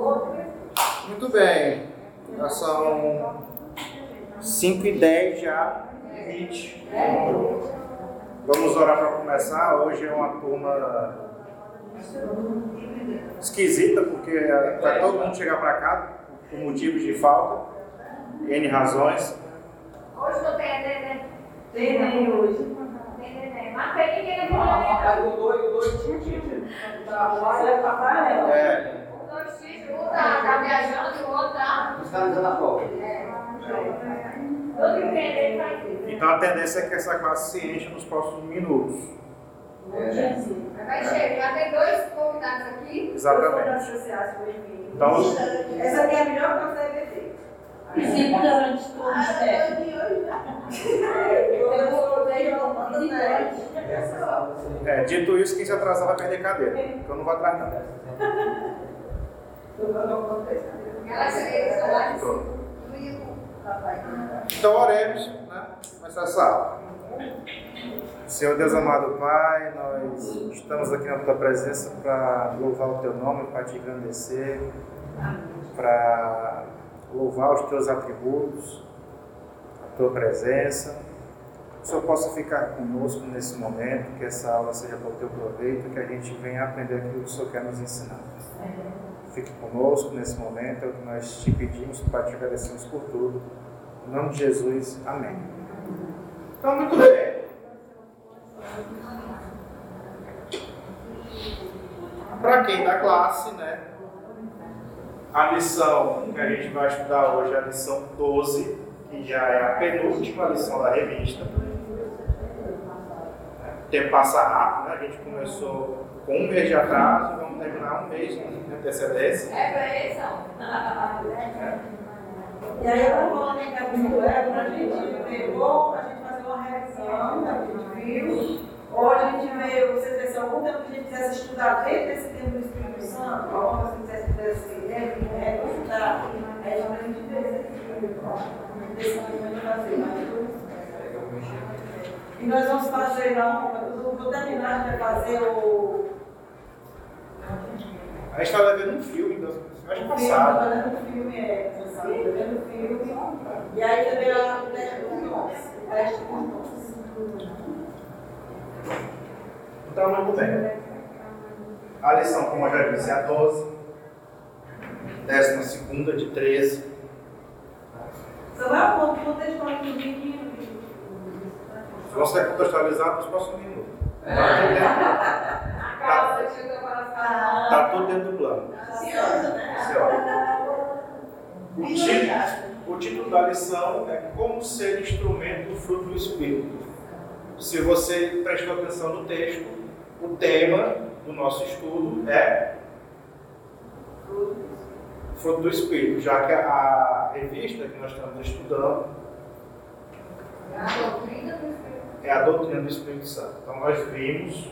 Muito bem. Já são 5 e 10 já, 20. Vamos orar para começar. Hoje é uma turma esquisita, porque vai todo mundo chegar para cá por motivos de falta, N razões. Hoje não tem neném. Tem nem hoje. Tem neném. Mas tem ninguém aqui. O dois, o dois, tio, tio, tio. Você é papai, né? É, Os dois filhos, um tá, tá viajando e o outro tá. Os caras na prova. Todo entender faz isso. então a tendência é que essa classe se encha nos próximos minutos. Vai chegar, tem dois convidados aqui. Exatamente. Então, Essa aqui é a melhor que você vai todos, Steph. Eu Visitantes. Essa sala, assim. é, dito isso, quem se atrasar vai perder cadeira, eu não vou atrás não. Ela chega lá de Pronto. cima. Então oremos, né? Começar essa aula. Senhor Deus amado Pai, nós estamos aqui na tua presença para louvar o teu nome, para te engrandecer, para louvar os teus atributos, a tua presença. Que o Senhor possa ficar conosco nesse momento, que essa aula seja para o teu proveito, que a gente venha aprender aquilo que o Senhor quer nos ensinar. Fique conosco nesse momento, é o que nós te pedimos, Pai, te agradecemos por tudo. Em nome de Jesus, amém. Então, muito bem. Para quem da classe, né? A lição que a gente vai estudar hoje é a lição 12, que já é a penúltima lição da revista. O tempo passa rápido, né? A gente começou com um mês de atraso, vamos terminar um mês de antecedência. É pra eles, não. E aí eu vou falar em casa do Ego, a gente pegou, a gente fazer uma revisão da que a gente viu, ou a gente veio, você vê se algum tempo que a gente quisesse estudar dentro desse tempo do Espírito Santo, alguma coisa que quisesse quisesse dentro, né, estudar, aí a gente fez esse decidimos de fazer, mas e nós vamos fazer, não, eu vou terminar, vai fazer o A gente estava vendo um filme da semana filme, passada. fazendo um filme, é, sabe, fazendo filme, e aí também a mulher com nós, teste com nós. Então, muito bem. A lição, como eu já disse, é a 12. Décima segunda de 13. Samuel, quando contextualizar o menino, Vamos ser contextualizados nos próximos minutos. A falar. Está tudo dentro do plano. ansioso, né? Senhora. O título, o título da lição é Como ser instrumento do fruto do Espírito. Se você prestou atenção no texto, o tema do nosso estudo é fruto do Espírito, já que a revista que nós estamos estudando A doutrina do Espírito. é a doutrina do Espírito Santo. Então nós vimos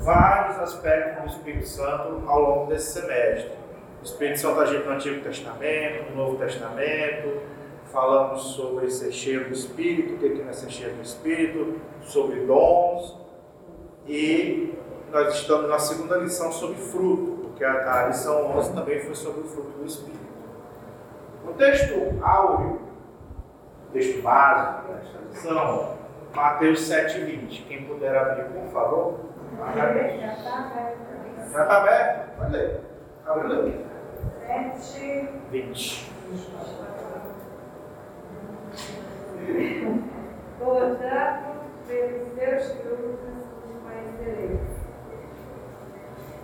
vários aspectos do Espírito Santo ao longo desse semestre. O Espírito Santo agiu no Antigo Testamento, no Novo Testamento, falamos sobre ser cheio do Espírito, o que é ser cheio do Espírito, sobre dons, e nós estamos na segunda lição sobre fruto, porque a, a lição 11 também foi sobre o fruto do Espírito. O texto áureo texto básico desta lição, Mateus 7,20. Quem puder abrir, por favor. Já está aberto? Pode ler. Abre e lê. Sete. 20. Portanto, pelos seus frutos os conhecereis.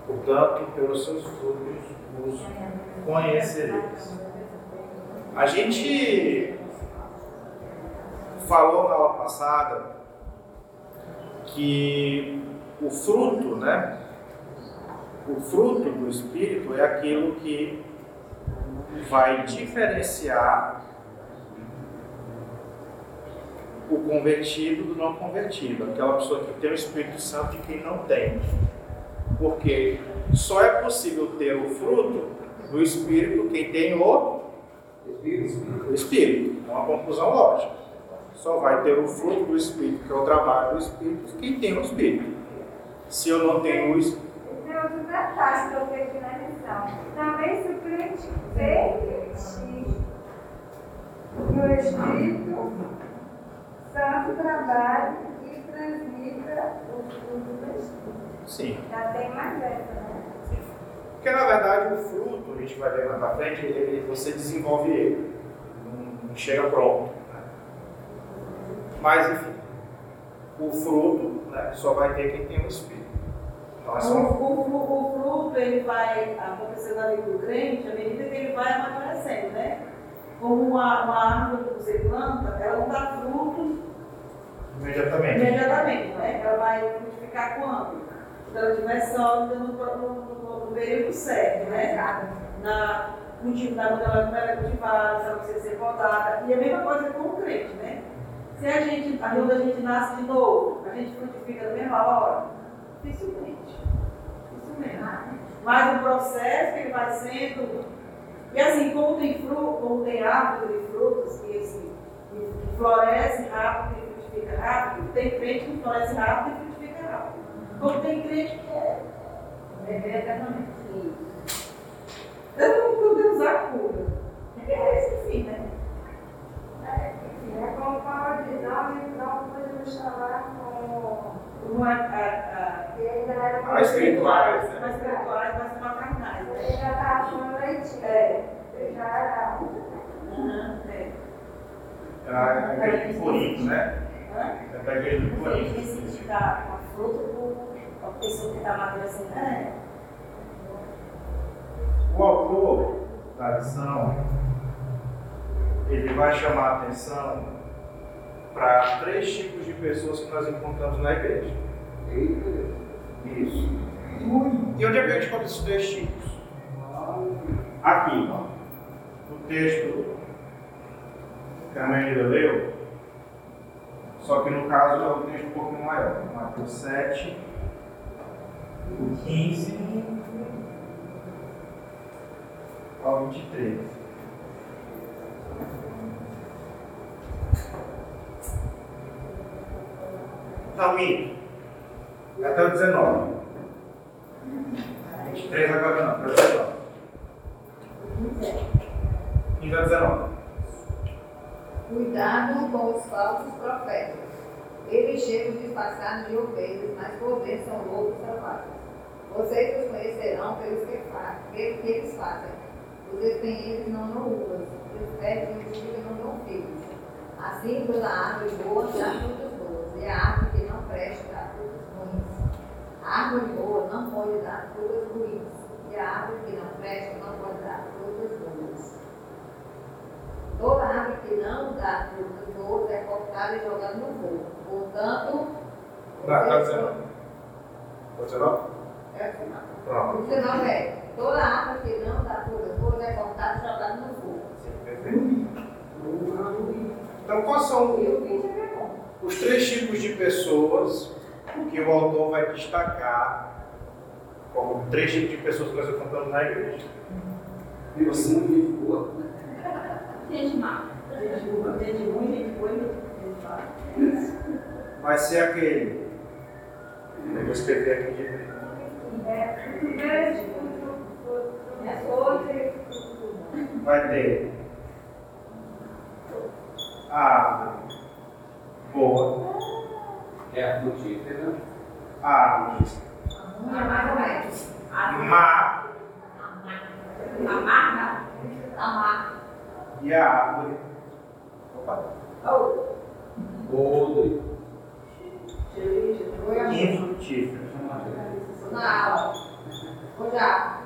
Portanto, pelos seus frutos os conhecereis. A gente falou na aula passada que o fruto, né? O fruto do Espírito é aquilo que vai diferenciar o convertido do não convertido, aquela pessoa que tem o Espírito Santo e quem não tem. Porque só é possível ter o fruto do Espírito quem tem o o Espírito. É uma conclusão lógica. Só vai ter o fruto do Espírito, que é o trabalho do Espírito, quem tem o Espírito se eu não tenho isso. Então tem outro detalhe que eu vejo na lição. Também se o cliente permitir que o Espírito Santo trabalhe e transmita o fruto do Espírito. Sim. Já tem mais essa, né? Sim. Porque na verdade o fruto, a gente vai ver mais pra frente, ele, você desenvolve ele. Não, não chega pronto. Né? Mas enfim o fruto né, só vai ter quem tem o Espírito. Então é O, só o, o, o fruto ele vai acontecer na vida do crente à medida que ele vai amadurecendo, né? Como uma, uma árvore que você planta, ela não dá fruto imediatamente. imediatamente, né? Ela vai frutificar quando? Quando ela estiver sólida no, no, no, no período certo, né? Na, cultivo, na quando ela, ela é cultivada, se ela precisa ser podada. E a mesma coisa com o crente, né? Se a gente, quando a gente nasce de novo, a gente frutifica na mesma hora, dificilmente. Dificilmente. Mas o processo que ele vai sendo. E assim, como tem fruto, como tem árvore de frutos que, assim, que floresce rápido e frutifica rápido, tem crente que floresce rápido e frutifica rápido. Como tem crente que é. Beber eternamente. Eu não poder usar a cura. É esse sim, né? É como Paulo diz, não, não podemos falar com. Não é a, era Ah, espirituais, né? mais espirituais, mais maternais. Ele Né? já estava achando leitinho. É. Ele já era. Uhum, é. É a igreja de Corinto, né? Hã? É a igreja de Ele Corinto. decide dar uma fruta para a pessoa que está amadurecendo. É. O autor da lição, ele vai chamar a atenção para três tipos de pessoas que nós encontramos na igreja. Isso. E onde é que a gente encontra esses três tipos? Aqui, ó. no texto que a Menina leu, só que no caso é o texto um pouco maior. Mateus 7, do 15 ao 23. Não, minto. Até o 19. 23 agora não, até o 19. 15 a 19. Cuidado com os falsos profetas. Eles chegam disfarçados de ovelhas, mas por dentro são lobos selvagens. Vocês os conhecerão pelos que, fa pelo que eles fazem. Os espinheiros não dão uvas, e os pés de mentira não dão figos. Assim, toda árvore boa frutos bons, e a árvore que não presta dá frutos ruins. A árvore boa não pode dar frutas ruins, e a árvore que não presta não pode dar frutas boas. Toda árvore que não dá frutas boas é cortada e jogada no fogo. Portanto, Tá, tá vocês- 19. Tá 19? É assim, não. Pronto. O 19 é: toda árvore que não dá frutas boas é cortada e jogada no fogo. Então, quais são E o 20 é. Os três tipos de pessoas que o autor vai destacar como três tipos de pessoas que nós encontramos na igreja? E você não me boa. Gente má. Gente boa, gente ruim, gente boa e gente má. Vai ser aquele. Eu vou escrever aqui de É, fruto Vai ter a árvore boa, É a frutífera. a árvore Uma mais ou menos. má Amarga? Amar. e a árvore opa, Podre. infrutífera. Na aula. Ou já.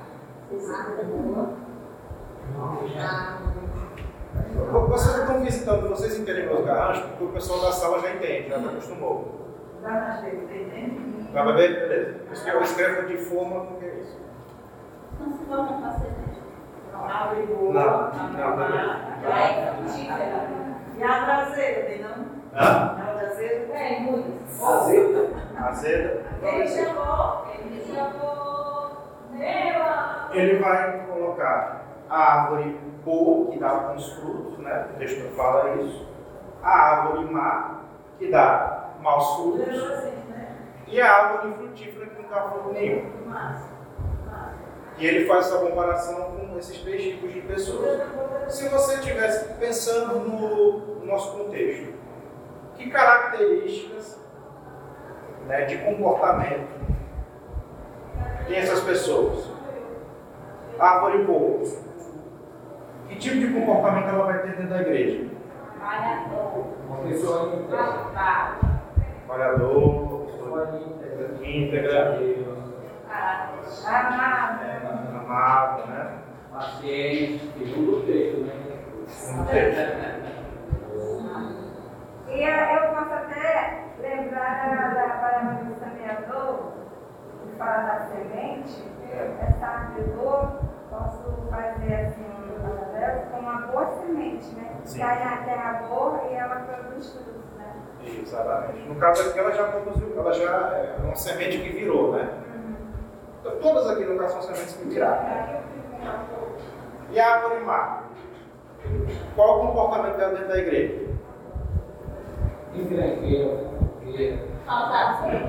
Árvore boa. Árvore. Vocês estão visitando, vocês entendem meus garranchos, porque o pessoal da sala já entende, já acostumou. Já na chega, entendeu? Vai beber? Beleza. Por isso que eu escrevo de forma porque é isso. Não se vão fazer. Árvore boa. Não, árvore não, má, não. já é frutífera. E a traseira, tem não? Hã? A traseira? É, muitas. Azeda. Azeda. Ele chamou, ele chamou. Ele vai colocar a árvore boa, que dá bons frutos, né? O texto fala isso. A árvore má, que dá maus frutos. E a árvore frutífera, que não dá fruto nenhum. E ele faz essa comparação com esses três tipos de pessoas. Se você estivesse pensando no nosso contexto, que características né, de comportamento tem essas pessoas? Árvore boa. Que tipo de comportamento ela vai ter dentro da igreja? Trabalhador. Uma pessoa íntegra. Trabalhador, Pessoa íntegra. íntegra, Amado. amado, né? Paciente. Segundo o texto, né? Um texto. E eu posso até lembrar da palavra do semeador, que fala da semente, essa árvore boa, posso fazer assim com uma boa semente, né? Sim. Cai na terra boa e ela produz frutos, né? Exatamente. No caso aqui, ela já produziu, ela já é uma semente que virou, né? Então, todas aqui no caso são sementes que viraram. E a árvore má? Qual o comportamento dela dentro da igreja? Encrenqueira. Fofoqueira.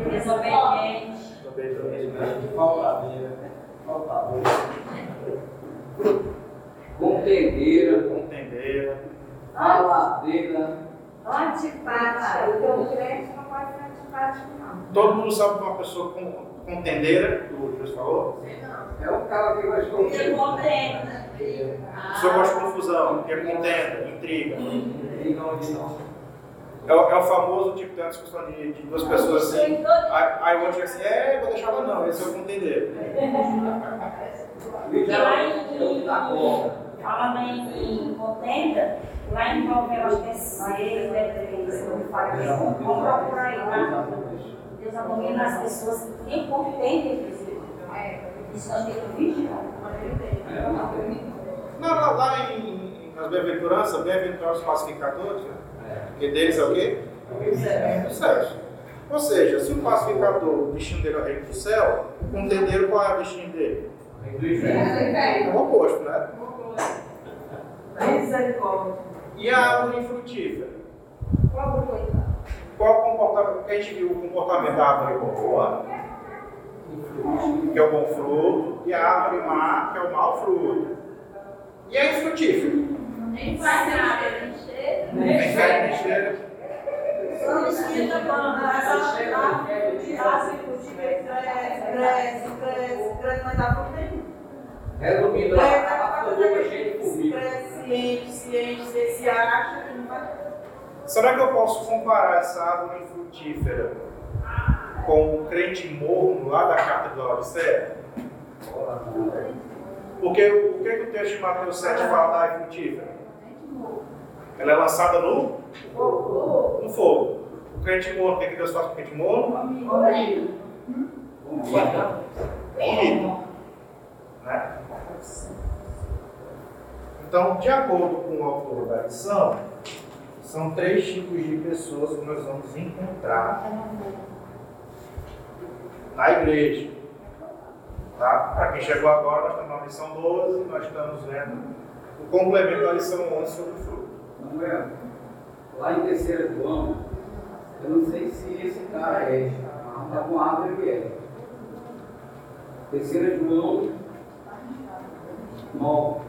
Desobediente. Faltadeira. Faltadeira. Contendeira. Contendeira. Faladeira. Antipática. Então o crente não pode ser antipático, não. Todo mundo sabe que uma pessoa com, contendeira, que o Jesus falou, É o cara que gosta de Que contém. a pessoa gosta de confusão, que é contenda, intriga. E não de não. É o, é o famoso tipo, tem uma discussão de, de duas pessoas assim. Aí, o outro assim, é, vou deixar ela não, esse é o contendeiro. E lá em, Da cobra. Falando em, em contenda, lá em Provérbios, acho que é 6, é 3, eu falo que vamos procurar aí, tá? Deus abomina as pessoas que têm contenda. Isso nós temos que vigiar. Não, lá, lá em, nas bem-aventuranças, bem-aventurados os pacificadores, né? Porque deles é o quê? É os céus. Ou seja, se o pacificador, o destino dele é o reino do céu, o contendeiro, qual é o destino dele? Do inferno. É o oposto, né? Misericórdia. E a árvore frutífera? Qual o coitado? Qual o comportamento? Porque a gente viu o comportamento da árvore boa, que é o bom fruto, e a árvore má, que é o mau fruto. E a infrutífera? Nem faz nada, nem cheira. Nem fede, nem cheira. Não esquenta banda, essa árvore de raça cresce, cresce, cresce, cresce, mas dá fruto nenhum. Resumindo, Cresce, a boca cheia de formiga. cresce, enche, se enche, se se acha, que não vai. Será que eu posso comparar essa árvore infrutífera com o crente morno lá da carta da Laodiceia? Porque o que, que o texto de Mateus 7 fala da árvore infrutífera? Ela é lançada no, no fogo. O crente morno, o que, que Deus faz com o crente morno? Vomita. Então, de acordo com o autor da lição, são três tipos de pessoas que nós vamos encontrar na igreja. Tá? Para quem chegou agora, nós estamos na lição 12, nós estamos vendo o complemento da lição 11 sobre o fruto. Samuel, lá em terceira João, eu não sei se esse cara é, mas com árvore que é. Terceira João 9.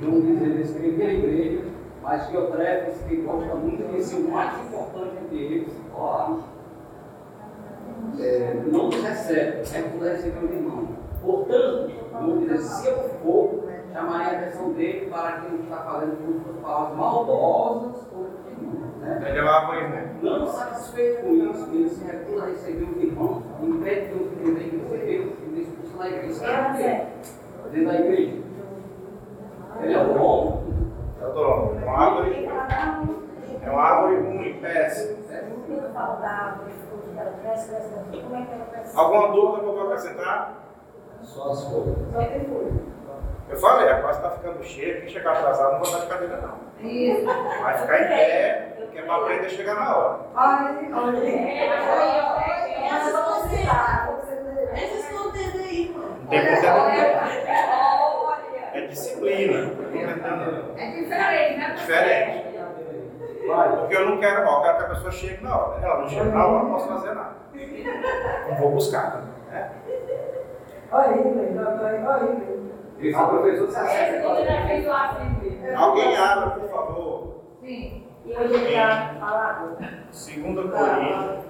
João diz ele escreveu a igreja, mas que Eutrefes, que gosta muito de ser o mais importante entre eles, ó, é, não nos recebe, é por receber o irmão. Portanto, vamos dizer, se eu for, chamarei a atenção dele para que não está fazendo com suas palavras maldosas contra o irmão. Né? Ele é uma árvore morna. Não satisfeito com isso, ele se recusa a receber os irmãos, impede que os irmãos que receber e expulsa da igreja. Quê? Dentro da igreja. Ele é o dono. É o dono. É uma árvore, é uma árvore ruim, péssima. Eu falo da árvore, fruto dela cresce, cresce, cresce. Como é que ela cresce? Alguma dúvida que eu vou acrescentar? Só as folhas. Só tem folha. Eu falei, a quase está ficando cheia, quem chegar atrasado não vai estar de cadeira não. Isso. Vai ficar em pé, que é para aprender a chegar na hora. Ai, olha. Essa eu vou tirar. Esses conteúdos aí, mano. Não tem conteúdo. É disciplina. É diferente, né? Diferente. Porque eu não quero, ó, eu quero que a pessoa chegue na hora. Ela não chega na hora, eu não posso fazer nada. Não vou buscar. Né? Olha aí, Lê, olha aí, olha aí. Esse é o professor se acerta com a Lê. Alguém abra, por favor. Sim. E hoje ele está falando. 2 Coríntios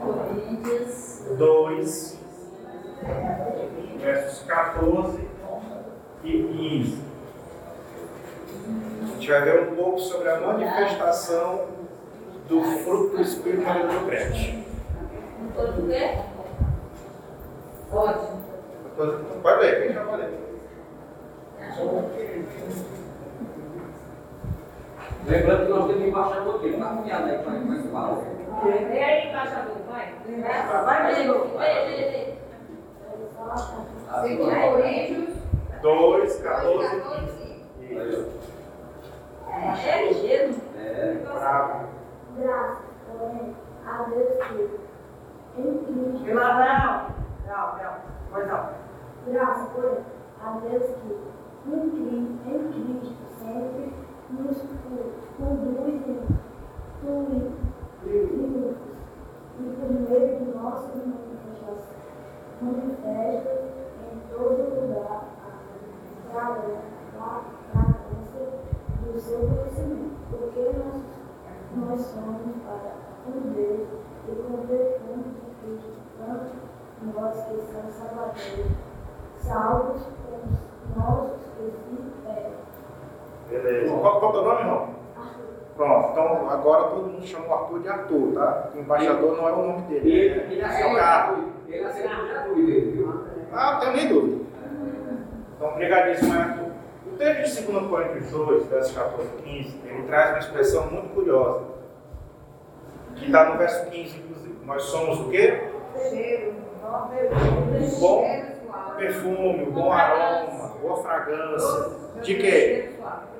Coríntios 2, versos 14 e 15. A gente vai ver um pouco sobre a manifestação do fruto do Espírito na vida do crente. Ótimo. Pode ler, quem já vai ler? Lembrando que nós temos embaixador aqui, não tá confiado aí com com esse valor. Lê aí, embaixador, vai. Vai, Lê, Lê. lê, lê, lê. Segundo Coríntios 2, 2, 14 14 e 15. É ligeiro. É. Bravo. Graças, porém, a Deus que em Cristo, Vila Abraão. Não, não. Pois não. graças, porém, a Deus que em Cristo, em Cristo sempre nos conduz em triunfos e por meio de nossas manifestações, manifestas em todo lugar a fragrância do seu conhecimento, porque nós nós somos para um Deus e com perfume de Cristo, tanto nós que somos salvadores, salvos com nossos que se é, Beleza. Qual, qual é o teu nome, irmão? Pronto, então agora todo mundo chama o Arthur de Arthur, tá? O embaixador não é o nome dele. ele, é- ele é o carro. gratuito. Ele aceita gratuito dele, viu? Ah, não tenho nem dúvida. Então, obrigadíssimo, Arthur. O texto de 2 Coríntios 2, versos 14 e 15, ele traz uma expressão muito curiosa. Que está no verso 15, inclusive. Nós somos o quê? cheiro, Um bom perfume, um bom aroma, boa fragrância. De quê?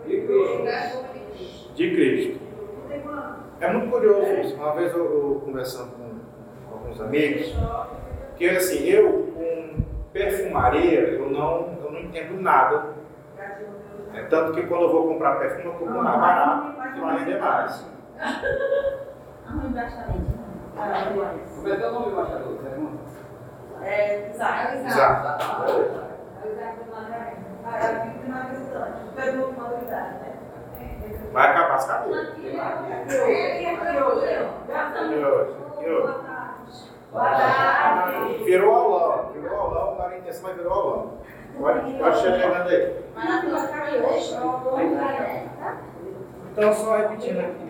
De Cristo. De Cristo. É muito curioso isso. Uma vez eu, eu conversando com alguns amigos, que assim, eu com perfumaria, eu não, eu não entendo nada. É tanto que quando eu vou comprar perfume, eu compro mais barato, que vai render mais. Como é que é o nome do embaixador? É, Isaac. Vai acabar as cadeiras. E hoje? E hoje? Boa tarde. Virou aulão, virou aulão, não era intenção, mas virou aulão. Pode, pode chegar chegando aí. Então, só repetindo aqui.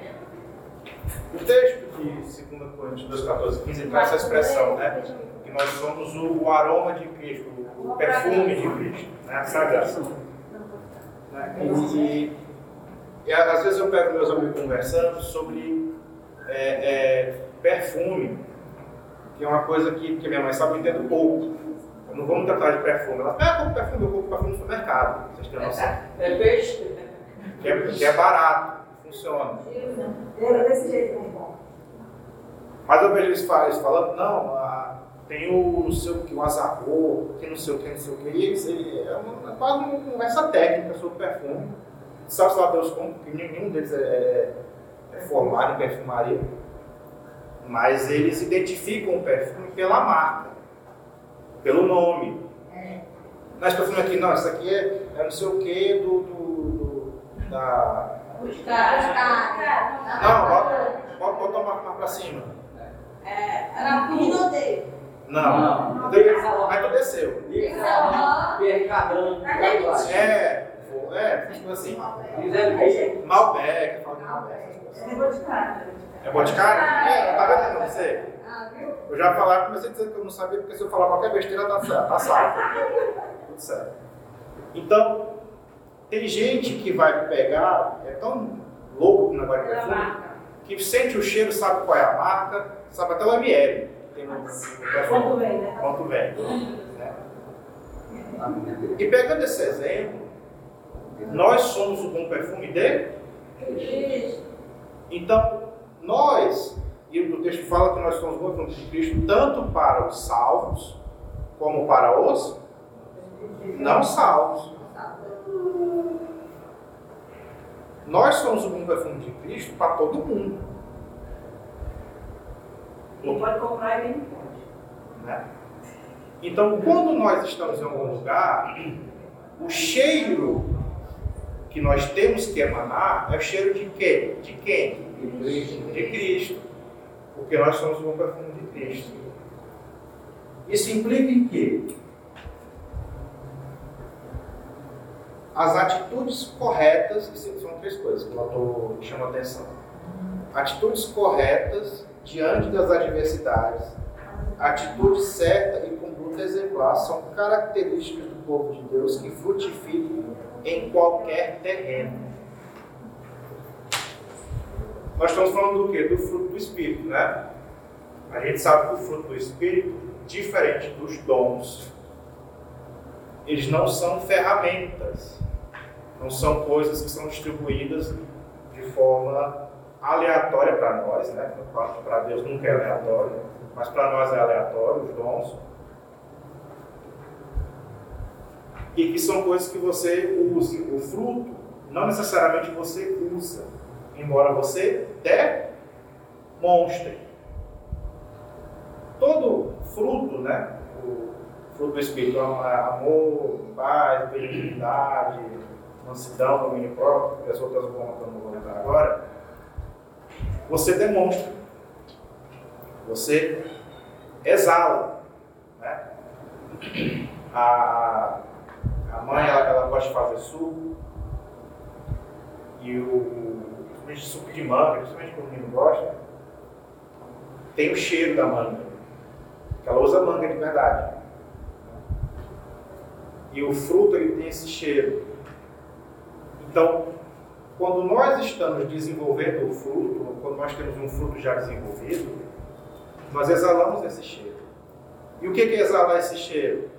O texto de 2 Coríntios 2, 14, 15 ele traz essa expressão, né? Que nós somos o, o aroma de Cristo, o, o perfume de Cristo, né? A. Né? E, e às vezes eu pego meus amigos conversando sobre é, é, perfume, que é uma coisa que, que minha mãe sabe eu entendo pouco. Eu não vou muito atrás de perfume. Ela fala, ah, perfume, eu compro perfume no supermercado. Vocês têm noção? É peixe. Que é, que é barato, funciona. Era desse jeito. Mas eu vejo eles fal- eles falando, não, ah, tem o não sei o que, o azarro, que não sei o que, não sei o que. E eles, ele- é, uma, é quase uma conversa técnica sobre perfume. Sabe lá Deus como, que nenhum deles é, é formado em perfumaria. Mas eles identificam o perfume pela marca, pelo nome. Não, esse perfume aqui, não, isso aqui é, é não sei o que do, do, do- da. Não, bota, bota, bota a marca mais pra cima. Era tudo dele. Não, Não. não. Aí tu desceu. Cardano. É, é, tipo assim. Malbec, fala de Malbec. É boticário. É boticário? É, tá vendo? Não sei. Ah, viu? Eu já falava, comecei dizendo que eu não sabia, porque se eu falar qualquer besteira, tá certo, tá certo. Tudo certo. Então, tem gente que vai pegar, é tão louco o negócio de perfume, que sente o cheiro, sabe qual é a marca, sabe até o ML tem no, no Quanto vem, né? Quanto vem. Né? E pegando esse exemplo, nós somos o bom perfume dele. Então, nós, e o texto fala que nós somos perfume de Cristo, tanto para os salvos, como para os não salvos. Nós somos o bom perfume de Cristo para todo mundo. Quem pode comprar e não pode. Né? Então, quando nós estamos em algum lugar, o cheiro que nós temos que emanar é o cheiro de quê? De quem? De Cristo. Porque nós somos o perfume de Cristo. Isso implica em quê? As atitudes corretas, são três coisas que eu estou chamando a atenção. Atitudes corretas diante das adversidades, atitude certa e conduta exemplar são características do povo de Deus que frutificam em qualquer terreno. Nós estamos falando do quê? Do fruto do Espírito, né? A gente sabe que o fruto do Espírito, diferente dos dons, eles não são ferramentas, não são coisas que são distribuídas de forma aleatória para nós, né? Para Deus nunca é aleatório, mas para nós é aleatório os dons. E que são coisas que você usa. O fruto, não necessariamente você usa, embora você demonstre. Todo fruto, né? O fruto do Espírito, é amor, paz, benignidade, mansidão, domínio próprio, e as outras que eu não vou lembrar agora, você demonstra, você exala. Né? A, a mãe ela, ela gosta de fazer suco, e o, principalmente suco de manga, principalmente quando o menino gosta, tem o cheiro da manga. Ela usa manga de verdade. E o fruto ele tem esse cheiro. Então, quando nós estamos desenvolvendo o fruto, quando nós temos um fruto já desenvolvido, nós exalamos esse cheiro. E o que é exalar esse cheiro?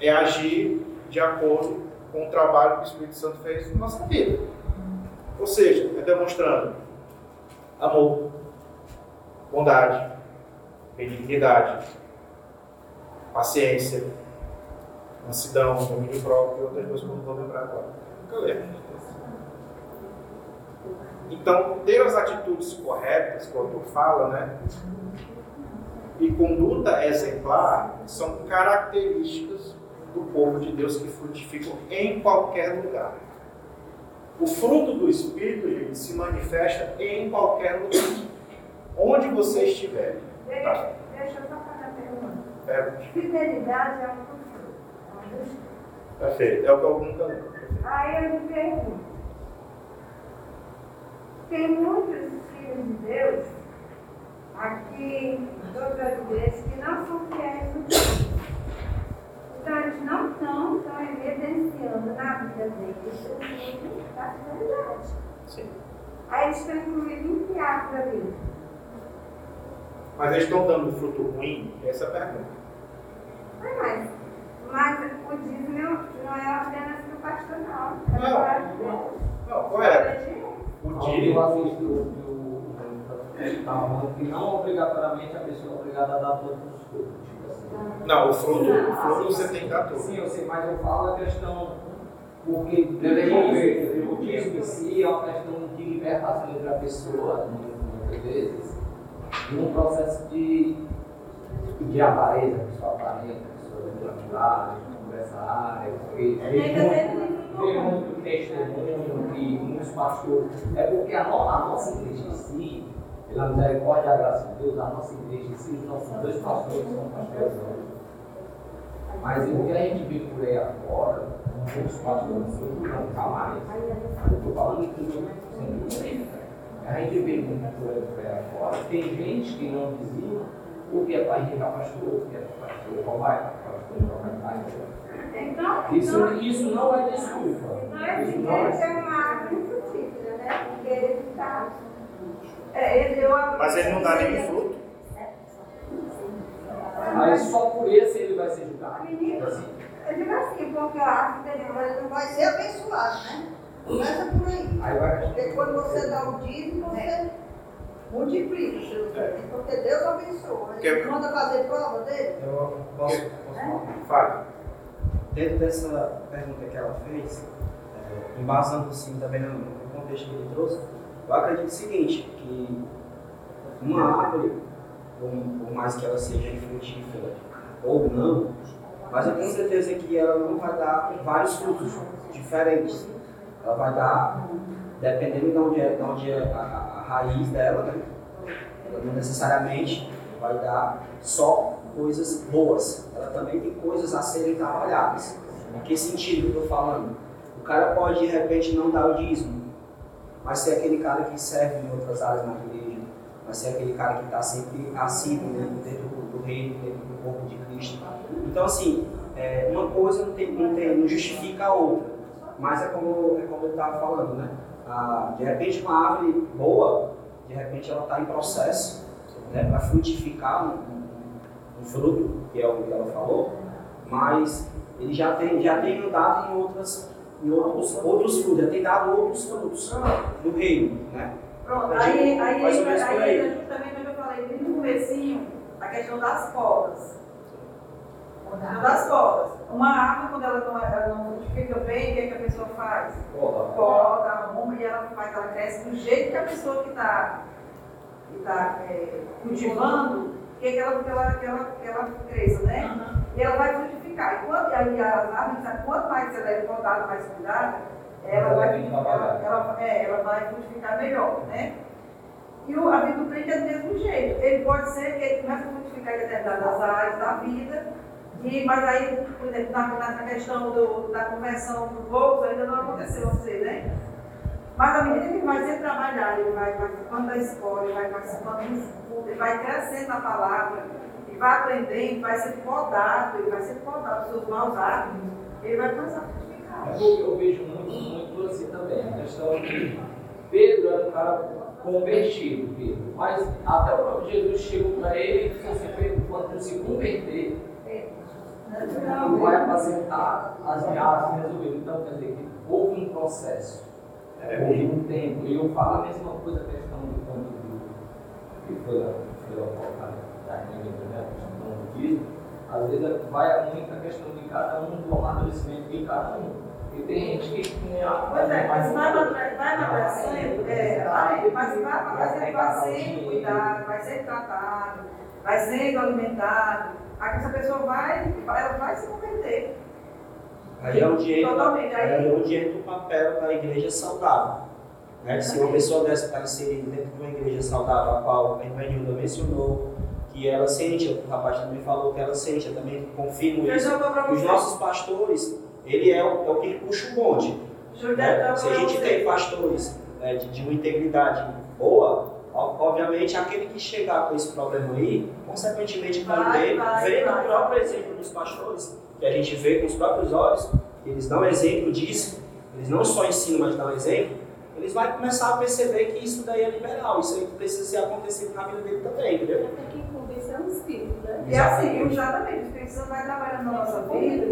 É agir de acordo com o trabalho que o Espírito Santo fez na nossa vida. Ou seja, é demonstrando amor, bondade, benignidade, paciência, mansidão, domínio próprio e outras coisas que eu não vou lembrar agora. Nunca. Então, ter as atitudes corretas, quando o autor fala, né? E conduta exemplar são características do povo de Deus que frutificam em qualquer lugar. O fruto do Espírito, gente, se manifesta em qualquer lugar. Onde você estiver. Tá? Deixa eu só fazer a pergunta. Pergunte. Fidelidade é um fruto. É um Perfeito. É o que eu nunca lembro. Aí eu me pergunto, tem muitos filhos de Deus aqui, de outras igrejas, que não são fiéis no Deus. Então eles não estão, estão evidenciando na vida deles o fruto da fidelidade. Sim. Aí eles estão incluindo em teatro ali. Mas eles estão dando fruto ruim? Essa é a pergunta. Mas, mas o dízimo não é apenas para o pastor, não. É Não. para. Não, qual é? Para Deus. O que que o- tá falando que não obrigatoriamente a pessoa é obrigada a dar todos os frutos. Tipo assim. Não, o fruto, o fruto você tem que dar tudo. Sim, eu sei, mas eu falo a questão porque o dízimo em si é uma questão de libertação entre a pessoa, muitas vezes, e um processo de, de avareza, a pessoa aparenta, a pessoa é tranquila, conversar, porque Tem que ser muito tem bom. muito testemunho que muitos pastores. É porque a, no- a nossa igreja em si, pela misericórdia e a graça de Deus, a nossa igreja os nossos dois pastores são pastores. Mas o que a gente vê por aí agora, muitos pastores não camares. Eu estou falando aqui sem A gente vê muito por aí agora. Tem gente que não dizia o que é para indicar pastor, o que é para pastor, qual vai, pastor, qual vai, Então, isso, então, isso não é desculpa. então esse Isso não é é uma né? Porque ele está. É, ele deu a- Mas ele não dá nenhum fruto? Aí só por esse ele vai ser julgado. Menino, Assim. eu digo assim, porque a árvore dele Mas não vai ser abençoado, né? Começa por aí. Vai Porque quando você dá o dízimo, você multiplica os seus bens. Porque Deus abençoa. Ele Que- manda fazer prova dele. Eu posso, posso falar? Fábio. Dentro dessa pergunta que ela fez, é, embasando assim também no contexto que ele trouxe, eu acredito o seguinte, que uma árvore, por, mais que ela seja infrutífera ou não, mas eu tenho certeza que ela não vai dar vários frutos diferentes. Ela vai dar, dependendo de onde é, de onde é a, a, raiz dela, né? Ela não necessariamente vai dar só coisas boas. Ela também tem coisas a serem trabalhadas. Em que sentido eu estou falando? O cara pode de repente não dar o dízimo, mas ser aquele cara que serve em outras áreas na igreja, vai ser aquele cara que está sempre assíduo dentro, dentro do, do reino, dentro do corpo de Cristo. Então, assim, é, uma coisa não, tem, não, tem, não justifica a outra, mas é como, é como eu estava falando, né? Ah, de repente, uma árvore boa, de repente, ela está em processo né, para frutificar um, um, um, fruto, que é o que ela falou, mas ele já tem, já tem andado em outras em outros, outros frutos, já tem dado outros frutos no reino, né? Pronto, aí, aí, aí, aí entra justamente eu falei, desde o comecinho, a questão das. A questão das podas. Uma árvore, quando ela não, ela não fica bem, o que, é que a pessoa faz? Poda, arruma e ela faz, ela cresce do jeito que a pessoa que está que tá, é, cultivando, quer que ela, que ela, que ela, que ela cresça, né? Uhum. E ela vai frutificar. E quando aí as árvores, quanto mais ela é podada, mais cuidada, ela Ela vai, trabalhar. ela, é, ela vai frutificar melhor, né? E o, a vida do crente é do mesmo jeito. Ele pode ser que ele comece a frutificar em determinadas áreas da vida, e, mas aí, por exemplo, na, na questão do, da conversão do bolso, ainda não aconteceu, você, né? Mas à medida que ele vai ser trabalhar, ele vai participando da escola, ele vai participando do estudo, ele vai crescendo na palavra, ele vai aprendendo, vai ser podado, ele vai ser podado dos seus maus hábitos, ele vai começar a frutificar. Eu, eu vejo muito, muito assim também, a questão de Pedro era um cara convertido, Pedro, mas até o próprio Jesus chegou para ele e disse assim, Pedro, quando tu se converter, tu vai apresentar as viagens resolvidas. Então, quer dizer, que houve um processo, houve um tempo. E eu falo a mesma coisa, a questão do ponto do que foi foi colocado da igreja, né, a do budismo, às vezes vai muito a questão de cada um, do amadurecimento de cada um. E tem gente que. Pois é, mas vai amadure- vai amadurecendo, é, vai, mas vai amadurecendo, vai sendo cuidado, vai sendo tratado, vai sendo alimentado. Aí essa pessoa vai, ela vai se converter. Aí é entra, Totalmente, aí- é onde entra o papel da igreja saudável. Né? Se uma pessoa dessa está inserida dentro de uma igreja saudável, a qual a irmã Nilda mencionou, que ela sente, o rapaz também falou que ela sente, eu também confirmo isso. Os nossos pastores, ele é o, é o que puxa o bonde. Né? dar Se a gente você. tem pastores né, de, de uma integridade boa, obviamente aquele que chegar com esse problema aí, consequentemente vai Vai, ter, vai, vendo vai. o próprio exemplo dos pastores, que a gente vê com os próprios olhos, que eles dão exemplo disso, eles não só ensinam, mas dão exemplo, eles vão começar a perceber que isso daí é liberal, isso aí precisa ser acontecido na vida dele também, entendeu? Convencer um espírito, né? E assim, exatamente, o Espírito Santo vai trabalhando na nossa vida,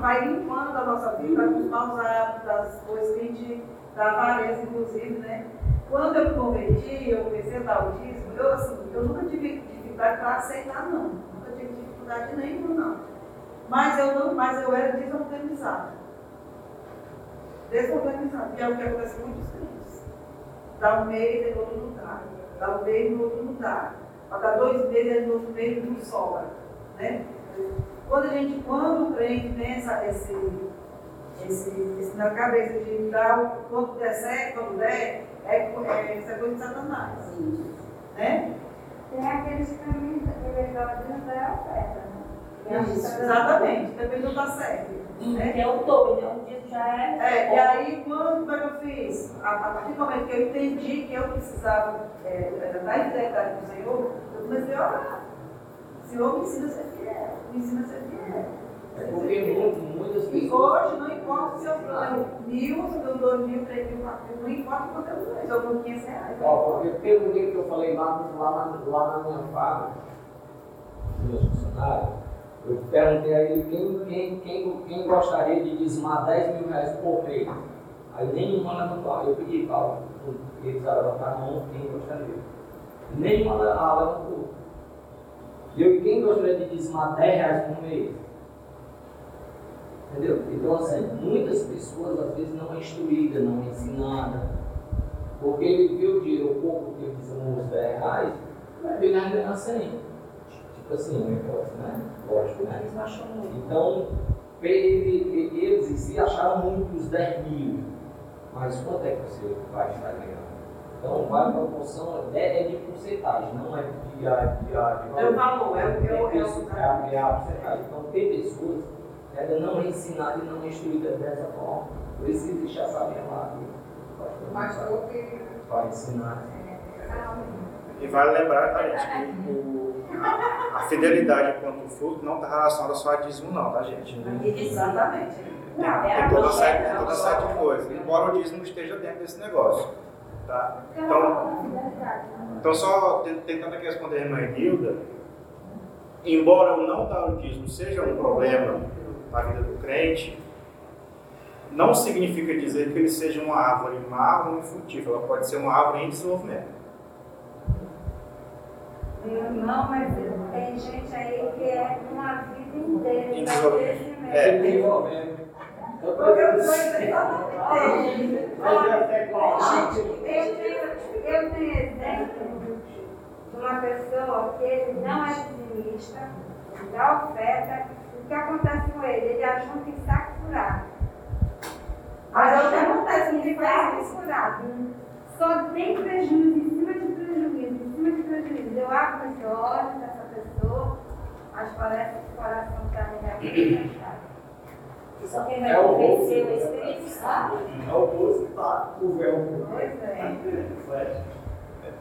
vai- limpando a nossa vida, vai nos maus hábitos, das coisas que a gente, da avareza, inclusive, né? Quando eu me converti, eu comecei a dar o dízimo, eu, assim, eu nunca tive dificuldade para aceitar, não. Nunca tive dificuldade nenhuma, não. Mas eu, não, mas eu era desorganizada. Desorganizada, que é o que acontece com muitos crentes. Dá um mês, e outro não dá. Um mês, no outro não dá. Para dar dois meses, no mês não sobra. Né? Quando a gente, quando o crente tem essa, esse, esse, esse na cabeça de dar o quanto der certo, quando der, é, é, isso é coisa de Satanás. Né? Tem aqueles que também elevados da oferta, né? Isso, tá- exatamente, também não está certo. Né? Que é o todo, né? O dito já é. É, e aí, quando que eu fiz? A, a partir do momento que eu entendi que eu precisava é, da fidelidade do Senhor, eu comecei a orar. Senhor, me ensina a ser fiel, me ensina a ser fiel. É porque muito, muitas E pessoas. hoje, não importa se eu ganho mil, se eu ganho dois mil, três mil, quatro mil, não importa quanto eu ganho, se eu ganho 500 reais. Ó, porque teve um dia que eu falei lá, lá, na, lá na minha fábrica, dos meus funcionários, eu perguntei a ele quem, quem, quem, quem gostaria de dizimar 10 mil reais por mês. Aí nenhuma levantou. Eu pedi para eles a levantar a mão quem gostaria. Ah, levantou. E eu, quem gostaria de dizimar 10 reais por mês? Entendeu? Então, assim, muitas pessoas às vezes não é instruída, não é ensinada. Porque ele viu o dinheiro, o pouco que ele dizimou os 10 reais, vai vir ganhar 100. Tipo assim, uma hipótese, né? Lógico, né? Eles não acham muito. Então, ele- eles em si acharam muito os 10 mil. Mas quanto é que você vai estar ganhando? Então, vai para a proporção, é, é de porcentagem, não é de, de, de, de valor. É o valor, é o- é o- Tem é é a- é a porcentagem. Então, tem pessoas que ainda não é ensinada e não é instruída dessa forma. Por isso existe essa lá Mas vai ensinar. E vale lembrar, tá, gente, que o- a fidelidade quanto o fruto não está relacionada só a dízimo, não, tá, gente? Exatamente. Tem, é tem toda, série, tem toda série de coisas, embora o dízimo esteja dentro desse negócio. Tá? Então, Então, só te- tentando aqui responder a irmã Hilda, embora o não dar o dízimo seja um problema na vida do crente, não significa dizer que ele seja uma árvore má ou infrutífera, ela pode ser uma árvore em desenvolvimento. Não, mas tem gente aí que é uma vida inteira crescimento. É. Porque eu sou exatamente. Eu tenho, eu tenho exemplo de uma pessoa que ele não é dizimista, dá oferta, o que acontece com ele? Ele ajunta em saco furado. Mas o que acontece, saco faz isso. furado. Só tem prejuízo em cima de prejuízo, em cima de prejuízo. Eu abro os olhos dessa pessoa, mas parece que o coração está me fechado. Só quem vai É o convencer bolso. o Espírito Santo. É o que tá o véu. Pois é.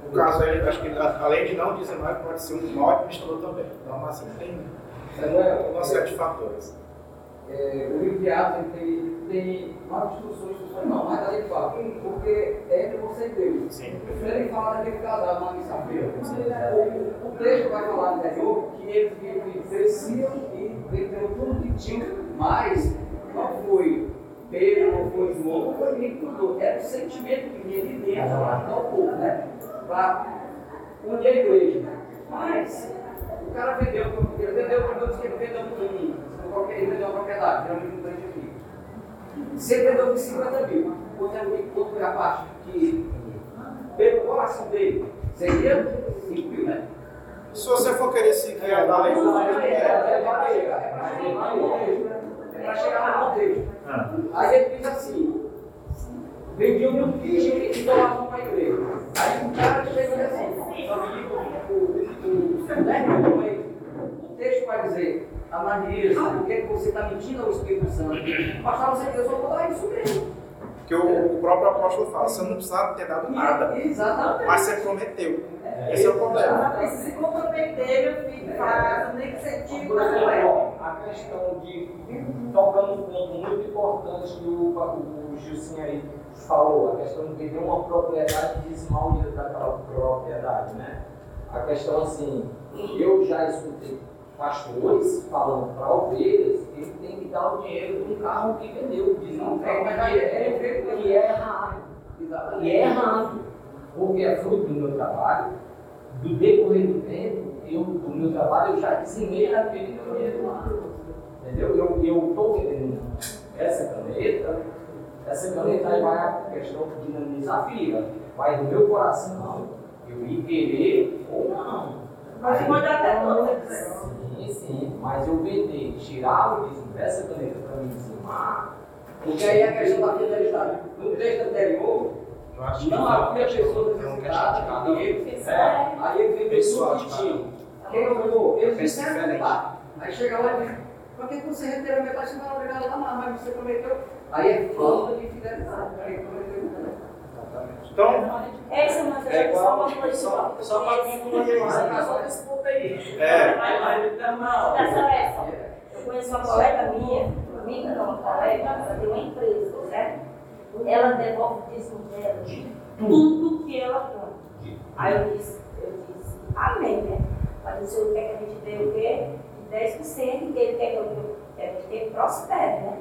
No caso aí, acho que além de não dizimar, ele pode ser um ótimo administrador também. Então, assim, tem série de fatores. é, o livro de Atos tem, tem nove instruções não, mas ali ele fala, porque é entre você e Deus. Sim. Ele fala daquele casal na missão-feira. O, o texto vai falar no interior que eles cresciam e venderam tudo que tinham, mas não foi Pedro, não foi João, não foi ninguém que cuidou. Era o sentimento que vinha de dentro para ajudar o povo, né? Para unir a igreja. Mas o cara vendeu, ele vendeu, primeiro disse que ele vendeu um, qualquer, ele vendeu uma propriedade, geralmente um grande aqui. Se ele vendeu por 50 mil, outro é o outro foi abaixo, que pelo coração dele seria 5 mil, né? Se você for querer seguir a da lei, É para chegar no contexto. Ah, Aí ele diz assim: vendiam mil fichas e doavam para a igreja. Aí o cara chega e diz assim: o, o, o, né, o texto vai dizer, Ananias, por que que você está mentindo ao Espírito Santo? Pastor, você diz, eu só vou dar isso mesmo. que o, o próprio apóstolo fala, você não precisava ter dado nada, Exatamente. mas você prometeu. Esse é o problema. Precisa se comprometer, meu filho, faz, nem que você tire da moeda. ó, a questão de tocar num ponto muito importante que o, o Gilcinho aí falou, a questão de ter uma propriedade e desmal daquela propriedade, né? A questão assim, eu já escutei pastores falando para ovelhas que ele tem que dar o dinheiro de um carro que vendeu, dizendo que é, que é errado. E é errado, porque é fruto do meu trabalho, do decorrer do tempo, eu, do meu trabalho, eu já dizimei aquele meu dinheiro lá. Entendeu? Eu estou vendendo essa caneta, essa caneta aí vai a questão de dinamizar a fila. Vai do meu coração, eu ir querer ou não. Mas pode até não, né? Sim, mas eu vender, tirar o dízimo dessa caneta para me dizimar, porque aí é a questão da fidelidade. No texto anterior, Eu não havia necessitadas, chatear, e ele, é, aí ele Pessoal, tudo que tinha. Quem eles Pensa disseram que diferente. tá. Aí chega lá e diz, por que você retira a metade? Você não é obrigado a dar, mas você prometeu. Aí é falta de fidelidade. Aí prometeu. Então, Essa é uma É só uma igual, coisa só, só para concluir aí, é. Eu conheço uma colega minha, amiga, não, uma colega, ela tem uma empresa, certo? Ela devolve o dízimo dela de tudo que ela compra. Aí eu disse, eu disse, amém, né? Mas o senhor quer que a gente dê o quê? De 10%, que ele quer que, eu, que a gente prospere, né?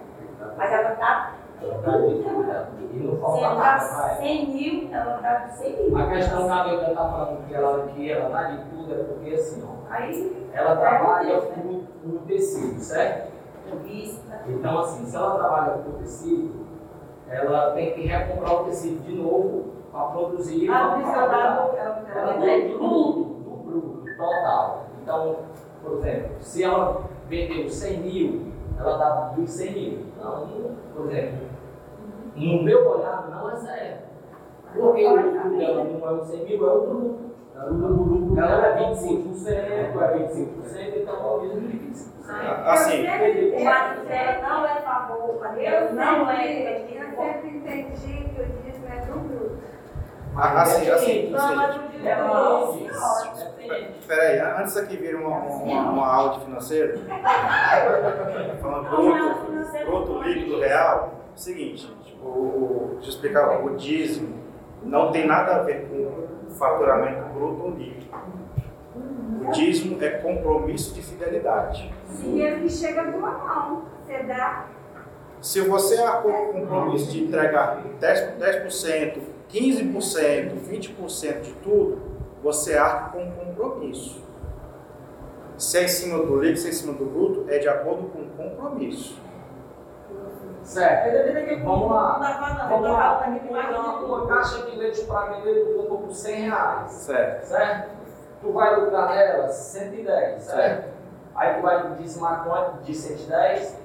Mas ela está Ela está vai. 100 mil, ela está 100 mil. A questão que a Bíblia está falando que ela, que ela dá de tudo é porque assim, ó, Aí, ela trabalha com o tecido, certo? Então, assim, se ela trabalha com tecido, ela tem que recomprar o tecido de novo para produzir. Ah, por isso ela dá Ela o- tem tudo, do bruto, total. Então, Por exemplo, se ela vendeu 100 mil, ela dá dos 100 mil. Não, por exemplo, no meu olhar não é certo. Porque o dela não é os 100 mil, é o lucro. O lucro dela é 25%, é 25%, então é o mesmo de 25%. Assim, O marido dela não é favor, dela Eu não é sempre, eu sempre entendi que o dízimo é do bruto. assim, assim, Não, mas seja, É não. é peraí, antes aqui vir uma, uma, uma aula de financeiro, falando Não é o bruto, bruto líquido real, seguinte, tipo, o, deixa eu explicar, o dízimo não tem nada a ver com faturamento bruto ou líquido. O dízimo é compromisso de fidelidade. Dinheiro que chega de uma mão. Você dá. Se você arcou com o compromisso de entregar 10%, 10% 15%, 20% de tudo, você arca com um compromisso. Se é em cima do líquido, se é em cima do bruto, é de acordo com o compromisso. Certo. Vamos lá. Não dá pra Vamos não. lá. Tá Uma, uma caixa de leite para vender, tu comprou por 100 reais. Certo. certo? Tu vai lucrar nela 110, certo? Aí tu vai dizimar quanto de 110?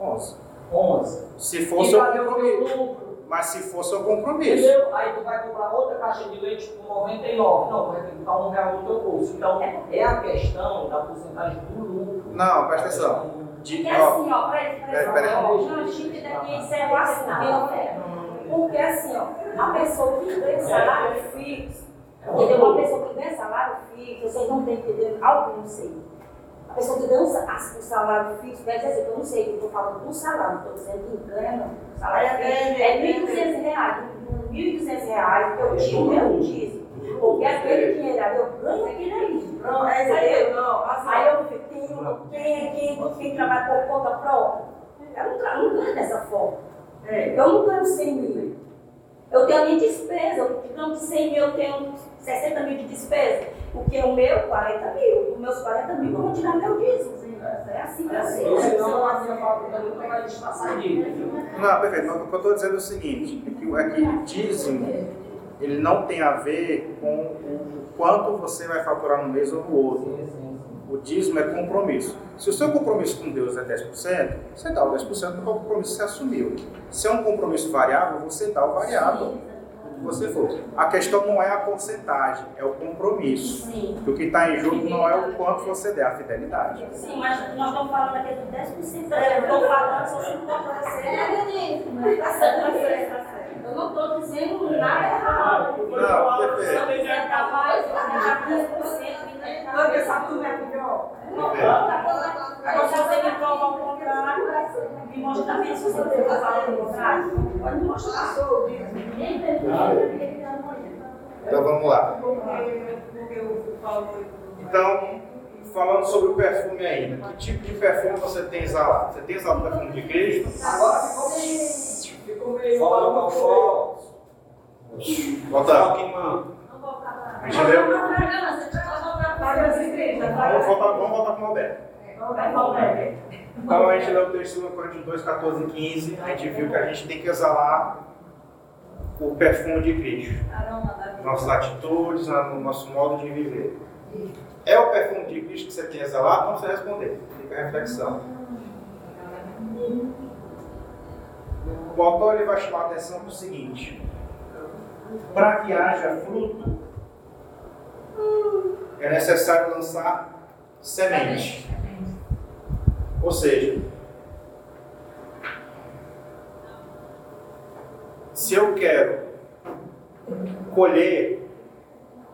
11. 11. Se E cadê o compromisso. Mas se for seu compromisso. Entendeu? Aí tu vai comprar outra caixa de leite por 99. Não, vai ter que botar um real no teu bolso. Então, é a questão da porcentagem do lucro. Não, presta atenção. De, Porque ó, assim, ó, peraí, Peraí, peraí, peraí. ó, não, gente, daqui encerra o assunto? Porque assim, ó, a pessoa que ganha salário fixo, entendeu? Uma pessoa que ganha salário fixo, vocês não estão entendendo, algum, não sei. A pessoa que ganha um o salário fixo, quer dizer, eu não sei, eu estou falando do salário, estou dizendo que ganha, não. O salário É, fixo é, é 1.200 reais, 1.200 reais, que eu tiro meu dízimo. Porque aquele dinheiro ali, eu ganho aquele ali. Não, é isso aí, não. Assim, Aí eu fico, quem, quem, quem, quem trabalha por conta própria, eu não, não ganho dessa forma. é. Eu não ganho 100 mil. Eu tenho a minha despesa, eu digamos de 100 mil, eu tenho 60 mil de despesa. Porque o meu, 40 mil. Os meus 40 mil, eu vou tirar meu dízimo. É assim que eu sei. Ou senão a minha fábrica nunca vai estar saindo. Não, perfeito. Mas o que eu estou dizendo é o seguinte, é que, o- é que o dízimo, ele não tem a ver com o quanto você vai faturar no mês ou no outro. O dízimo é compromisso. Se o seu compromisso com Deus é 10%, você dá o 10% porque é o compromisso você assumiu. Se é um compromisso variável, você dá o variável que você for. A questão não é a porcentagem, é o compromisso. Sim. O que está em jogo não é o quanto você der, a fidelidade. Sim, mas nós estamos falando aqui do 10%. Eu estou falando, se você não. Tá certo, tá certo, tá certo. Eu não estou dizendo nada errado. Não, perfeito. Se eu quiser dar mais, eu vou dar 15%. Não, porque sabe tudo é melhor. Agora, se você me prova o contrário, me mostra também se você está falando o contrário. Pode me mostrar. Então vamos lá. Porque, porque o Paulo foi. Então, falando sobre o perfume ainda, que tipo de perfume você tem exalado? Você tem exalado perfume de Cristo? Agora ficou. Fora o foco. Volta. queimando. Entendeu? Paga as igrejas, Vamos voltar, vamos voltar com o Alberto. Então a gente leu o texto de 1 Coríntios 2, 14 e 15, a gente viu que a gente tem que exalar o perfume de Cristo. Nossas atitudes, no nosso modo de viver. É o perfume de Cristo que você tem exalado? Não precisa responder. Fica a reflexão. O autor ele vai chamar a atenção para o seguinte: para que haja fruto, é necessário lançar semente. Ou seja, se eu quero colher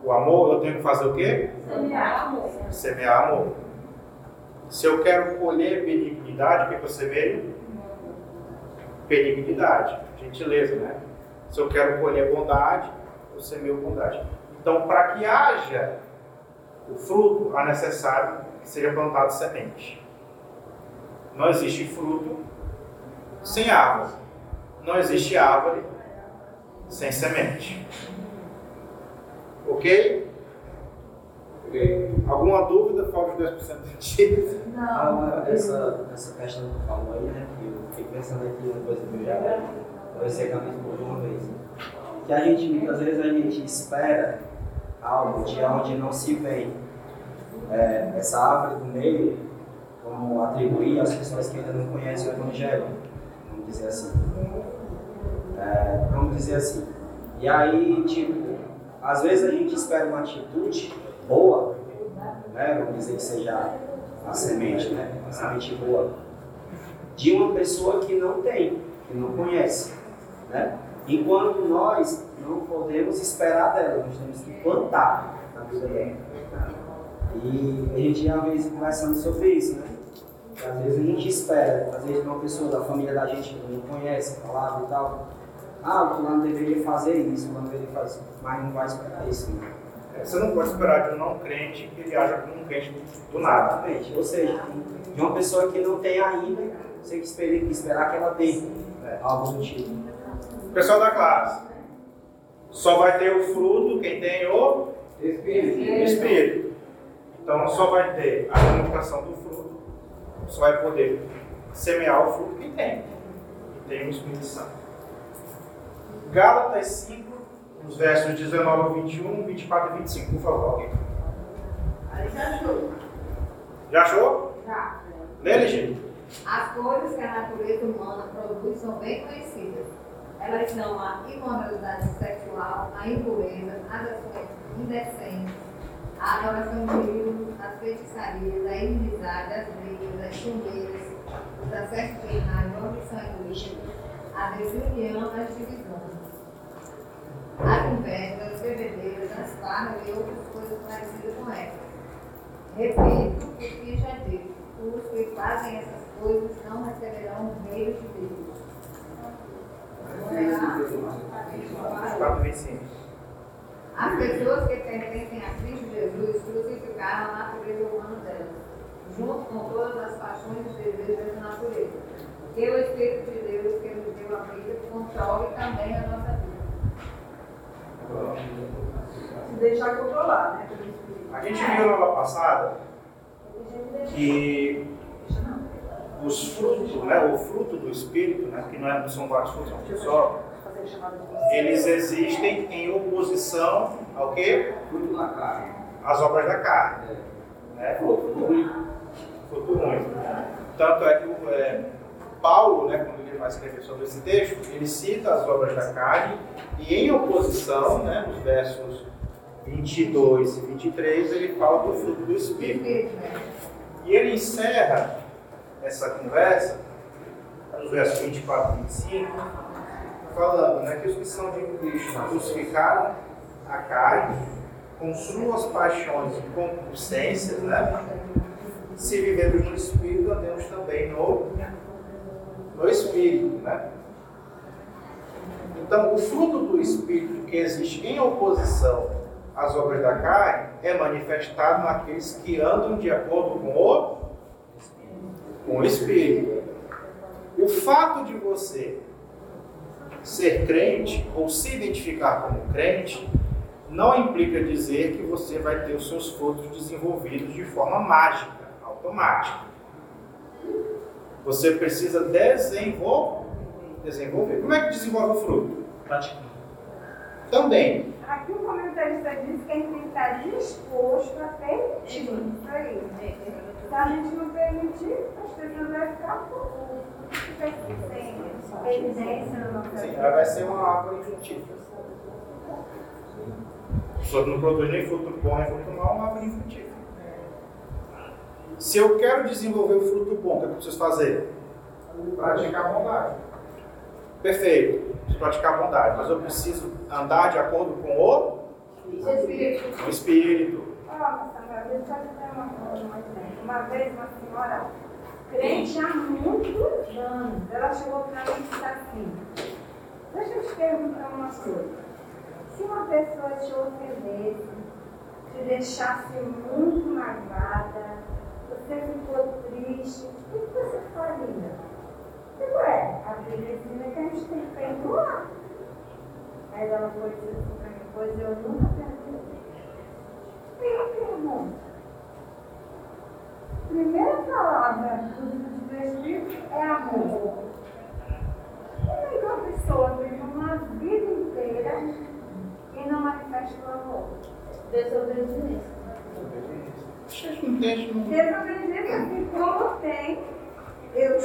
o amor, eu tenho que fazer o quê? Semear amor. Se eu quero colher benignidade, o que, que eu semeio? Benignidade, gentileza, né? Se eu quero colher bondade, eu semeio bondade. Então, para que haja o fruto, é necessário que seja plantado semente. Não existe fruto sem árvore. Não existe árvore sem semente. Ok? Alguma dúvida? Falta os 10% do dia. Ah, essa, essa questão que falou aí, né? Fiquei pensando aqui uma coisa que eu já conversei com a minha esposa uma vez. Que a gente, muitas vezes, a gente espera algo de onde não se vem. é, essa árvore do meio, como atribuir às pessoas que ainda não conhecem o Evangelho, vamos dizer assim. É, vamos dizer assim. E aí, tipo, às vezes a gente espera uma atitude boa, né? Vamos dizer que seja a semente, né? A semente boa, de uma pessoa que não tem, que não conhece, né? Enquanto nós não podemos esperar dela, nós temos que plantar na vida dela. E a gente já vez conversando sobre isso, né? Às vezes a gente espera, às vezes uma pessoa da família da gente que não conhece a palavra e tal, ah, o fulano deveria fazer isso, o fulano deveria fazer isso, mas não vai esperar isso, né? Você não pode esperar de um não crente que ele haja como um crente do nada. Exatamente. Ou seja, de uma pessoa que não tem ainda, você tem que esperar, esperar que ela tenha né, algo do tipo. Pessoal da classe, só vai ter o fruto quem tem o Espírito. Espírito. Então só vai ter a comunicação do fruto, só vai poder semear o fruto quem tem. Tem o Espírito Santo. Gálatas 5, nos versos 19 ao 21, 24 e 25, por favor, alguém. Aí já achou. Já achou? Já. Lê. As coisas que a natureza humana produz são bem conhecidas. Elas são a imoralidade sexual, a impureza, as ações indecentes, a adoração de ídolos, as feitiçarias, a inimizade, as brigas, as chumeiras, os acessos penais, a omissão egoísta, a desunião, as divisões, as invejas, as bebedeiras, as farras e outras coisas parecidas com essas. Repito o que já disse, os que fazem essas coisas não receberão o reino de Deus. Vamos lá? 24 25. As pessoas que pertencem a Cristo Jesus crucificaram a natureza humana delas, junto com todas as paixões e desejos dessa natureza. Que o Espírito de Deus, que nos deu a vida, controle também a nossa vida. Se deixar controlar, né? A gente viu na aula passada que os frutos, né, o fruto do Espírito, né, que não, é, são vários frutos, é um só, eles existem em oposição ao quê? Fruto na carne. Às obras da carne. Né? Fruto ruim. Fruto ruim. Tanto é que o, é, Paulo, né, quando ele vai escrever sobre esse texto, ele cita as obras da carne e em oposição, né, nos versos 22 e 23, ele fala do fruto do Espírito. E ele encerra essa conversa, nos versos 24 e 25, falando né, que os que são de Cristo crucificaram a carne com suas paixões e concupiscências, né? Se vivemos no Espírito, andemos também no, no Espírito, né? Então, o fruto do Espírito que existe em oposição às obras da carne é manifestado naqueles que andam de acordo com o, com o Espírito. O fato de você ser crente ou se identificar como crente não implica dizer que você vai ter os seus frutos desenvolvidos de forma mágica, automática. Você precisa desenvolver. desenvolver. Como é que desenvolve o fruto? Praticando. Também. Aqui o comentarista diz que a gente tem que estar disposto a permitir isso aí. Se a gente não permitir, as pessoas vão ficar com sem evidência na nossa Sim, ela vai ser uma árvore infrutífera. Só que não produz nem fruto bom nem fruto mau, é uma árvore infrutífera. Se eu quero desenvolver o fruto bom, o que eu preciso fazer? Praticar a bondade. Perfeito, praticar bondade, mas eu preciso andar de acordo com o, Espírito. o Espírito. Um exemplo. Uma vez uma senhora crente há muitos anos, ela chegou para mim e disse assim, deixa eu te perguntar uma coisa. Se uma pessoa te ofendesse, te deixasse muito magoada, você ficou triste, o que você faria? Eu digo, é, a Bíblia ensina que a gente tem que perdoar. Mas ela foi dizer assim para mim, pois eu nunca perdoei. Minha pergunta. Primeira palavra do Espírito é amor. Como é que uma pessoa vive uma vida inteira e não manifesta o amor? Desobediência. Não... Desobediência, assim como tem, eu,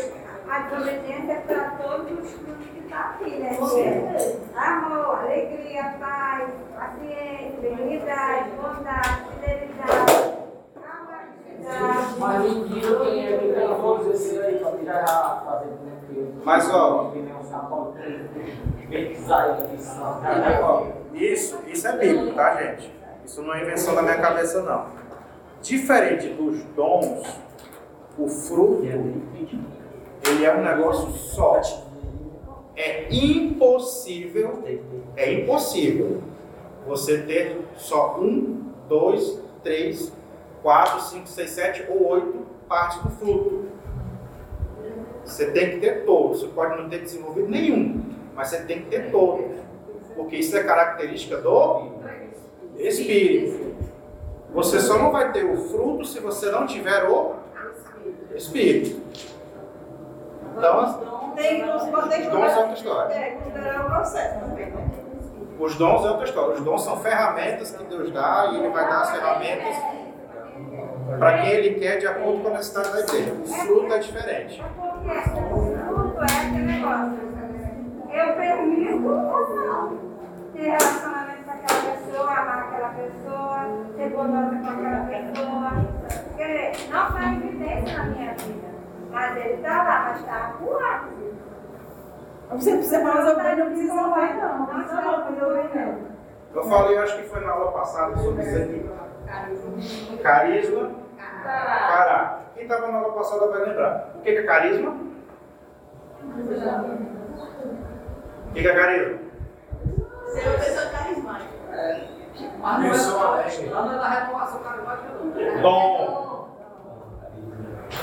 a desobediência é para todos os frutos que estão aqui, né? Amor, alegria, paz, paciência, benignidade, bondade, fidelidade, amabilidade. Mas quem é que tem todos esses aí, fazer mentira. Mas, um senão. Ó, Isso, isso é bíblico, tá, gente? Isso não é invenção da minha cabeça, não. Diferente dos dons, o fruto, ele é um negócio só. É impossível, é impossível você ter só um, dois, três, quatro, cinco, seis, sete ou oito partes do fruto. Você tem que ter todos. Você pode não ter desenvolvido nenhum, mas você tem que ter todos. Porque isso é característica do Espírito. Você só não vai ter o fruto se você não tiver o Espírito. Então, Tem os os dons é outra história. É, considerar o processo também, né? Os dons é outra história. Os dons são ferramentas que Deus dá e Ele vai dar as ferramentas para quem Ele quer de acordo com a necessidade da igreja. O fruto é diferente. Porque o fruto é aquele negócio. Eu permito ou não ter relacionamento com aquela pessoa, amar aquela pessoa, ser bondosa com aquela pessoa. Porque não está em evidência na minha vida. Mas ele está lá, mas está acuado. Você precisa resolver, não precisa vai não. Não precisa resolver não. Eu falei, acho que foi na aula passada sobre isso aqui. Carisma, caráter. Quem estava na aula passada vai lembrar. O que é carisma? O que é carisma? Ser uma pessoa carismática. Mas não é só alegre. Lá não é da renovação carismática, não. Dom.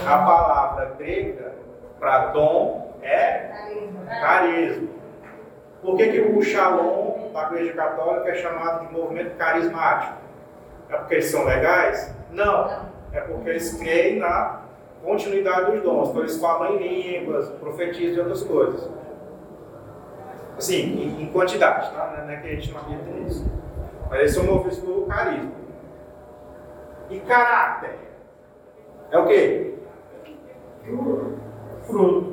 A palavra grega para dom é carisma. Por que, que o Shalom da Igreja Católica é chamado de movimento carismático? É porque eles são legais? Não. É porque eles creem na continuidade dos dons. Então eles falam em línguas, profetizam e outras coisas. Assim, em, quantidade, tá? Não é que a gente não acredita nisso. Mas eles são movidos pelo carisma. E caráter? É o quê? Fruto. Fruto.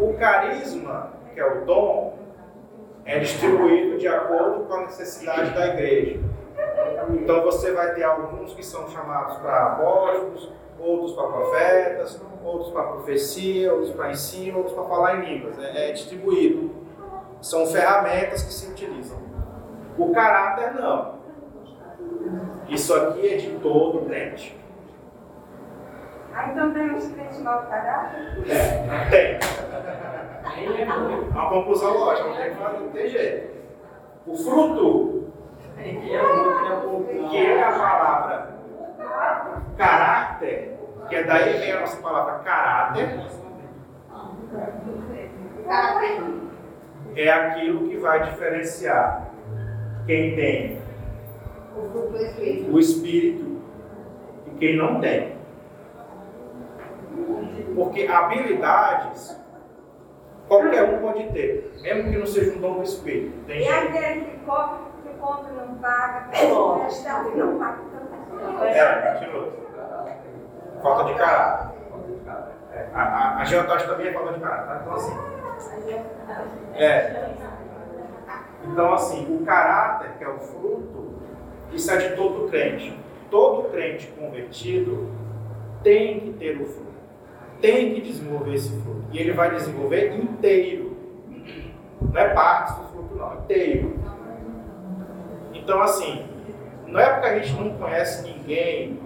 O carisma, que é o dom, é distribuído de acordo com a necessidade da igreja. Então você vai ter alguns que são chamados para apóstolos, outros para profetas, outros para profecia, outros para ensino, outros para falar em línguas. É, é distribuído. São ferramentas que se utilizam. O caráter não. Isso aqui é de todo crente. Ah, então temos que crente mau caráter? É, tem. A conclusão lógica, não tem, não tem jeito. O fruto, que é a palavra caráter, que é daí vem a nossa palavra caráter, é aquilo que vai diferenciar quem tem O Espírito. e quem não tem. Porque habilidades qualquer um pode ter, mesmo que não seja um dom do espírito. Tem E gente. aquele que compra, que compra e não paga, que empresta e não paga também. É, continua. Falta de caráter. É, a, a, a também é falta de caráter. tá? Então assim. É. Então assim, o caráter, que é o fruto, isso é de todo crente. Todo crente convertido tem que ter o fruto. Tem que desenvolver esse fruto. E ele vai desenvolver inteiro. Não é parte do fruto, não, inteiro. Então, assim, não é porque a gente não conhece ninguém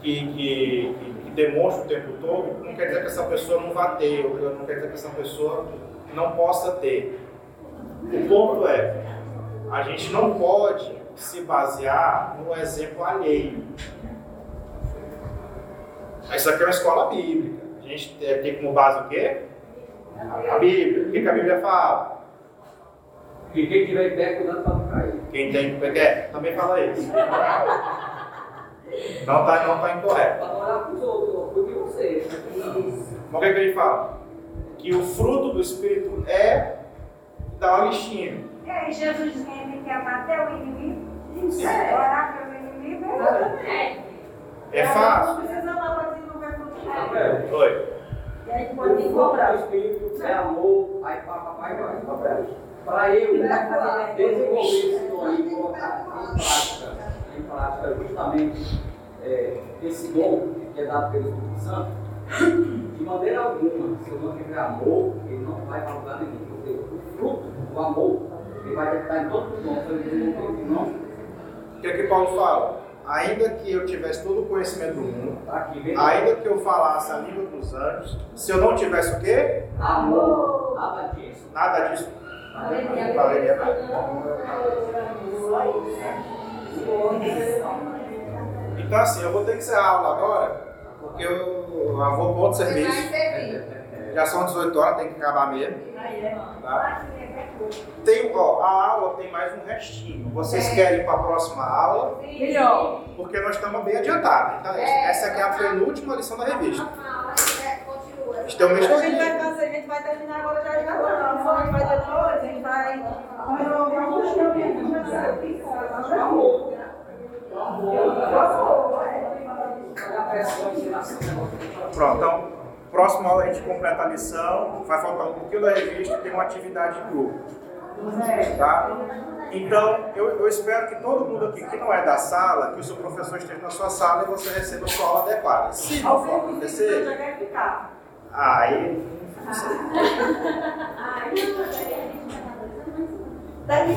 que, que, que, demonstra o tempo todo, não quer dizer que essa pessoa não vá ter, ou não quer dizer que essa pessoa não possa ter. O ponto é, a gente não pode se basear no exemplo alheio. Isso aqui é uma escola bíblica. A gente tem como base o quê? A Bíblia. O que que a Bíblia fala? E quem tiver em pé, cuidado para não cair. Quem tem é, também fala isso. Não está não tá incorreto. Para olhar para os outros, porque você. Mas o que, que ele fala? Que o fruto do Espírito é dar uma listinha. E aí Jesus diz que a gente tem que amar até o inimigo, É. orar pelo inimigo. Exatamente. É fácil? Não precisa desenvolver fruto de Deus. É. Oi. E aí O pode fruto cobrar. do Espírito é amor, aí pá, pá, pá, vai, vai. Para eu desenvolver esse dom aí, colocar em prática, em prática justamente é, esse dom que é dado pelo Espírito Santo, de maneira alguma, se eu não tiver amor, ele não vai para lugar nenhum. Porque o fruto do amor, ele vai estar em todos os dons, se eu desenvolver não, O que é que Paulo fala? Ainda que eu tivesse todo o conhecimento do mundo, aqui, ainda que eu falasse a língua dos anjos, se eu não tivesse o quê? amor, nada disso. Nada disso. Então assim, eu vou ter que encerrar a aula agora, porque eu, eu vou para outro serviço. Já são 18 horas, tem que acabar mesmo. Tá? É. Tem, ó, a aula tem mais um restinho. Vocês querem ir para a próxima aula? Melhor. Porque nós estamos bem adiantados. Então, essa aqui é a penúltima lição da revista. Um mês A gente vai todinho. fazer, a gente vai terminar agora já de agora. Não, a gente vai depois, a gente vai. Amor. Pronto, então, próxima aula a gente completa a lição. Vai faltar um pouquinho da revista e tem uma atividade de grupo. Tá? Então, eu, eu espero que todo mundo aqui que não é da sala, que o seu professor esteja na sua sala e você receba a sua aula adequada. Se não for acontecer, já quer ficar. aí. não sei. Daqui.